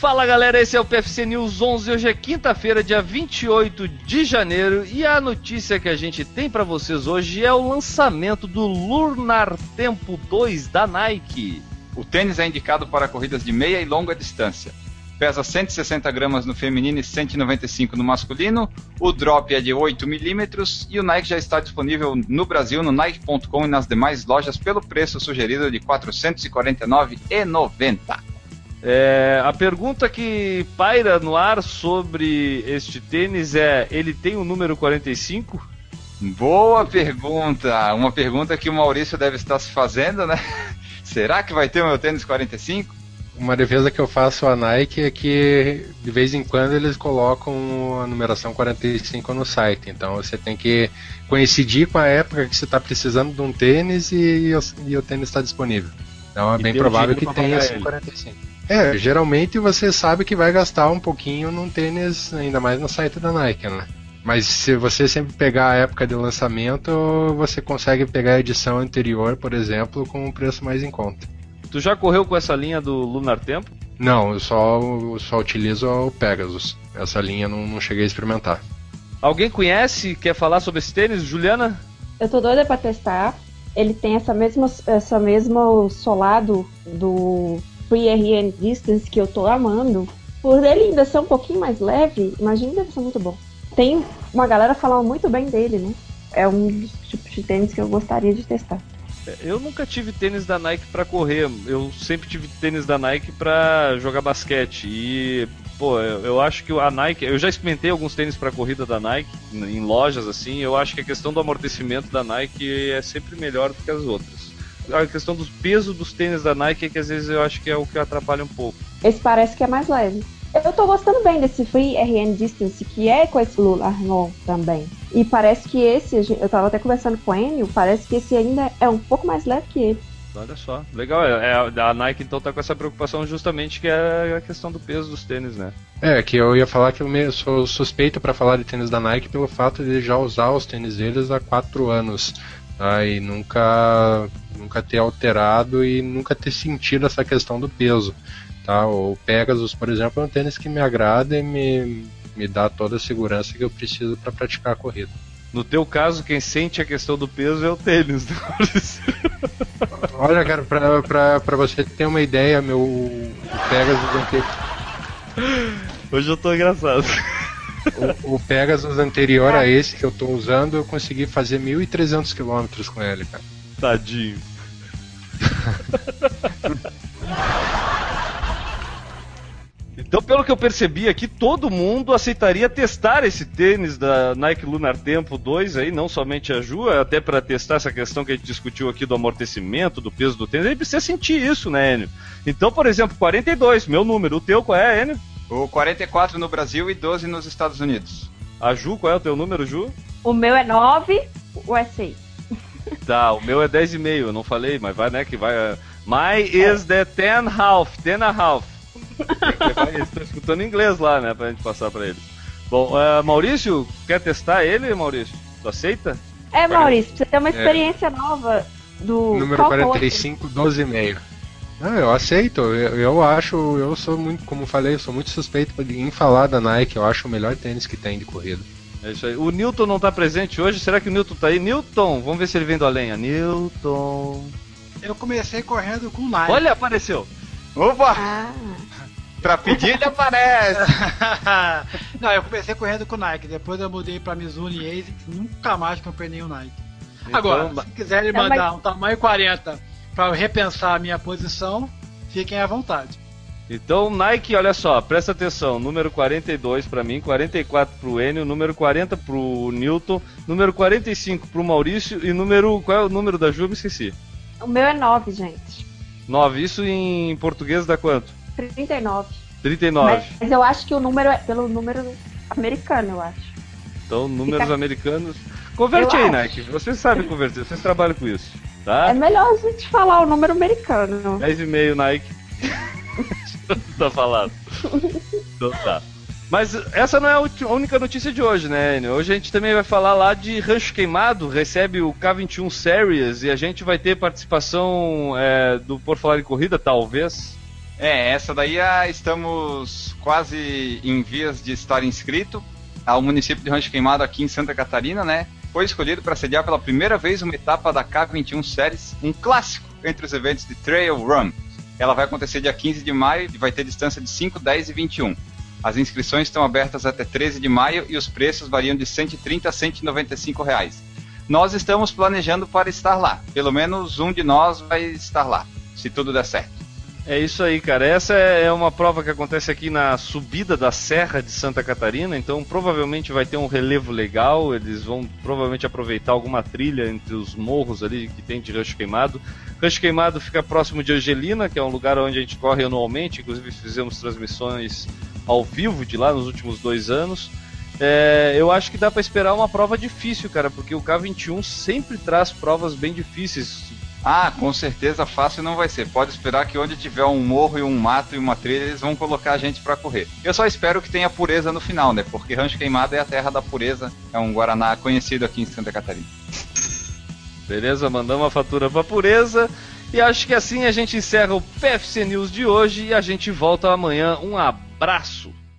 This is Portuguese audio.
Fala galera, esse é o PFC News 11. Hoje é quinta-feira, dia 28 de janeiro, e a notícia que a gente tem para vocês hoje é o lançamento do Lunar Tempo 2 da Nike. O tênis é indicado para corridas de meia e longa distância. Pesa 160 gramas no feminino e 195 no masculino. O drop é de 8 milímetros e o Nike já está disponível no Brasil no Nike.com e nas demais lojas pelo preço sugerido de R$ 449,90. É, a pergunta que paira no ar sobre este tênis é: ele tem o número 45? Boa pergunta! Uma pergunta que o Maurício deve estar se fazendo, né? Será que vai ter o meu tênis 45? Uma defesa que eu faço à Nike é que de vez em quando eles colocam a numeração 45 no site. Então você tem que coincidir com a época que você está precisando de um tênis e, e o tênis está disponível. Então é e bem provável que tenha esse 45. É, geralmente você sabe que vai gastar um pouquinho num tênis, ainda mais no site da Nike, né? Mas se você sempre pegar a época de lançamento, você consegue pegar a edição anterior, por exemplo, com um preço mais em conta. Tu já correu com essa linha do Lunar Tempo? Não, eu só, eu só utilizo o Pegasus. Essa linha não, não cheguei a experimentar. Alguém conhece, quer falar sobre esse tênis? Juliana? Eu tô doida pra testar. Ele tem essa mesma, essa mesmo solado do Free RN Distance, que eu tô amando, por ele ainda ser um pouquinho mais leve, imagina deve ser muito bom. Tem uma galera falando muito bem dele, né? É um dos tipos de tênis que eu gostaria de testar. Eu nunca tive tênis da Nike para correr, eu sempre tive tênis da Nike para jogar basquete. E, pô, eu, acho que a Nike, eu já experimentei alguns tênis para corrida da Nike em lojas assim, eu acho que a questão do amortecimento da Nike é sempre melhor do que as outras a questão dos pesos dos tênis da Nike é que às vezes eu acho que é o que atrapalha um pouco. Esse parece que é mais leve. Eu tô gostando bem desse Free RN Distance, que é com esse Lula Arnold também. E parece que esse, eu tava até conversando com o Enio, parece que esse ainda é um pouco mais leve que ele. Olha só, legal. É, é, a Nike então tá com essa preocupação justamente que é a questão do peso dos tênis, né? É, que eu ia falar que eu sou suspeito para falar de tênis da Nike pelo fato de já usar os tênis deles há quatro anos. Tá? E nunca nunca ter alterado e nunca ter sentido essa questão do peso. Tá? O Pegasus, por exemplo, é um tênis que me agrada e me, me dá toda a segurança que eu preciso para praticar a corrida. No teu caso, quem sente a questão do peso é o tênis. Né? Olha, cara, pra, pra, pra você ter uma ideia, meu o Pegasus anterior. Hoje eu tô engraçado. O, o Pegasus anterior a esse que eu tô usando, eu consegui fazer 1.300 km com ele, cara. Tadinho. Então, pelo que eu percebi aqui, todo mundo aceitaria testar esse tênis da Nike Lunar Tempo 2 aí, não somente a Ju, até para testar essa questão que a gente discutiu aqui do amortecimento, do peso do tênis, ele precisa sentir isso, né, Enio? Então, por exemplo, 42, meu número, o teu qual é, Enio? O 44 no Brasil e 12 nos Estados Unidos. A Ju, qual é o teu número, Ju? O meu é 9, o é 6. Tá, o meu é 10,5, eu não falei, mas vai, né, que vai... Uh, my is the 10 half, 10 and half. Eles estão escutando inglês lá, né, pra gente passar pra eles. Bom, uh, Maurício, quer testar ele, Maurício? Tu aceita? É, Maurício, você tem uma é. experiência é. nova do... Número 45, 12,5. Não, eu aceito. Eu, eu, acho, eu sou muito, como falei, eu sou muito suspeito em falar da Nike. Eu acho o melhor tênis que tem de corrida. É isso aí. O Newton não está presente hoje. Será que o Newton está aí? Newton, vamos ver se ele vem do além. Newton. Eu comecei correndo com Nike. Olha, apareceu. Opa! Ah. Pra pedir ele aparece. não, eu comecei correndo com Nike. Depois eu mudei pra Mizuno e ASICS. Nunca mais comprei nenhum Nike. Então, Agora, se quiserem mandar um tamanho 40 para eu repensar a minha posição, fiquem à vontade. Então, Nike, olha só, presta atenção. Número 42 para mim, 44 para o Enio, número 40 para o Newton, número 45 para o Maurício e número. Qual é o número da Ju? Me esqueci. O meu é 9, gente. 9. Isso em português dá quanto? 39. 39. Mas, mas eu acho que o número é pelo número americano, eu acho. Então, números Fica... americanos. Converte eu aí, acho. Nike. Vocês sabem converter, vocês trabalham com isso. Tá? É melhor a gente falar o número americano. 10,5 Nike. tá falado. Então tá. Mas essa não é a única notícia de hoje, né, Enio? Hoje a gente também vai falar lá de Rancho Queimado, recebe o K21 Series e a gente vai ter participação é, do Por Falar em Corrida, talvez. É, essa daí ah, estamos quase em vias de estar inscrito ao município de Rancho Queimado aqui em Santa Catarina, né? Foi escolhido para sediar pela primeira vez uma etapa da K21 Series, um clássico entre os eventos de Trail Run. Ela vai acontecer dia 15 de maio e vai ter distância de 5, 10 e 21. As inscrições estão abertas até 13 de maio e os preços variam de 130 a 195 reais. Nós estamos planejando para estar lá. Pelo menos um de nós vai estar lá, se tudo der certo. É isso aí, cara. Essa é uma prova que acontece aqui na subida da Serra de Santa Catarina, então provavelmente vai ter um relevo legal. Eles vão provavelmente aproveitar alguma trilha entre os morros ali que tem de Rancho Queimado. Rancho Queimado fica próximo de Angelina, que é um lugar onde a gente corre anualmente, inclusive fizemos transmissões ao vivo de lá nos últimos dois anos. É, eu acho que dá para esperar uma prova difícil, cara, porque o K21 sempre traz provas bem difíceis. Ah, com certeza fácil não vai ser. Pode esperar que onde tiver um morro e um mato e uma trilha, eles vão colocar a gente para correr. Eu só espero que tenha pureza no final, né? Porque Rancho Queimado é a terra da pureza, é um guaraná conhecido aqui em Santa Catarina. Beleza, mandamos a fatura pra pureza. E acho que assim a gente encerra o PFC News de hoje e a gente volta amanhã. Um abraço!